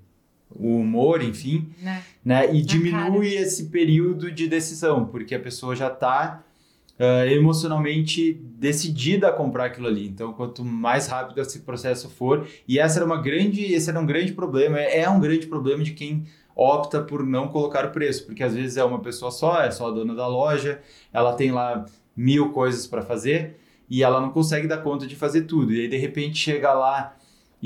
o humor, enfim, Né? né? E Na diminui esse período de decisão, porque a pessoa já está emocionalmente decidida a comprar aquilo ali. Então, quanto mais rápido esse processo for, e essa era uma grande, esse era um grande problema, é é um grande problema de quem opta por não colocar o preço, porque às vezes é uma pessoa só, é só a dona da loja, ela tem lá mil coisas para fazer e ela não consegue dar conta de fazer tudo. E aí de repente chega lá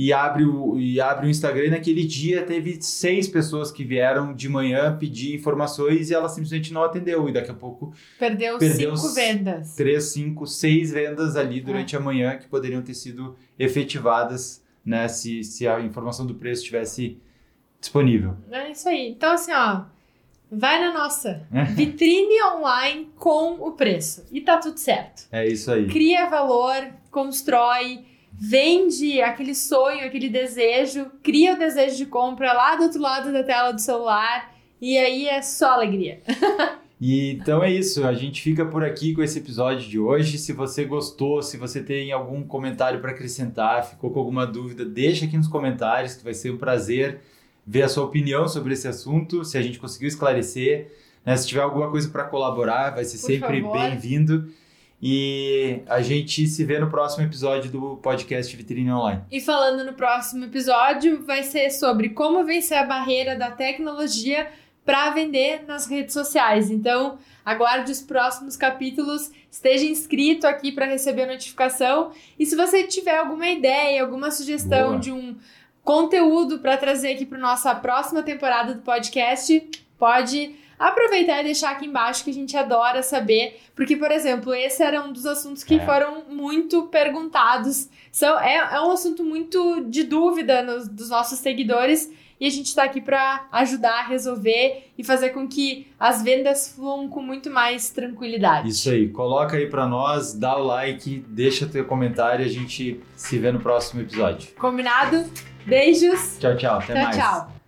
e abre o, e abre o Instagram e naquele dia teve seis pessoas que vieram de manhã pedir informações e ela simplesmente não atendeu. E daqui a pouco, Perdeu, Perdeu cinco vendas. três, cinco, seis vendas ali durante a manhã que poderiam ter sido efetivadas, né? Se, se a informação do preço estivesse disponível. É isso aí. Então, assim, ó. Vai na nossa É. vitrine online com o preço. E tá tudo certo. É isso aí. Cria valor, constrói, vende aquele sonho, aquele desejo, cria o desejo de compra lá do outro lado da tela do celular. E aí é só alegria. E, então é isso, a gente fica por aqui com esse episódio de hoje. Se você gostou, se você tem algum comentário para acrescentar, ficou com alguma dúvida, deixa aqui nos comentários, que vai ser um prazer ver a sua opinião sobre esse assunto, se a gente conseguiu esclarecer. Né? Se tiver alguma coisa para colaborar, vai ser Por sempre bem-vindo. E a gente se vê no próximo episódio do podcast Vitrine Online. E falando no próximo episódio, vai ser sobre como vencer a barreira da tecnologia para vender nas redes sociais. Então, aguarde os próximos capítulos, esteja inscrito aqui para receber a notificação. E se você tiver alguma ideia, alguma sugestão Boa. de um conteúdo para trazer aqui para nossa próxima temporada do podcast, pode aproveitar e deixar aqui embaixo que a gente adora saber, porque por exemplo, esse era um dos assuntos que É. foram muito perguntados. São, é, é um assunto muito de dúvida nos, dos nossos seguidores e a gente está aqui para ajudar a resolver e fazer com que as vendas fluam com muito mais tranquilidade. Isso aí, coloca aí para nós, dá o like, deixa teu comentário e a gente se vê no próximo episódio. Combinado? Beijos. Tchau, tchau. Até tchau, mais. tchau.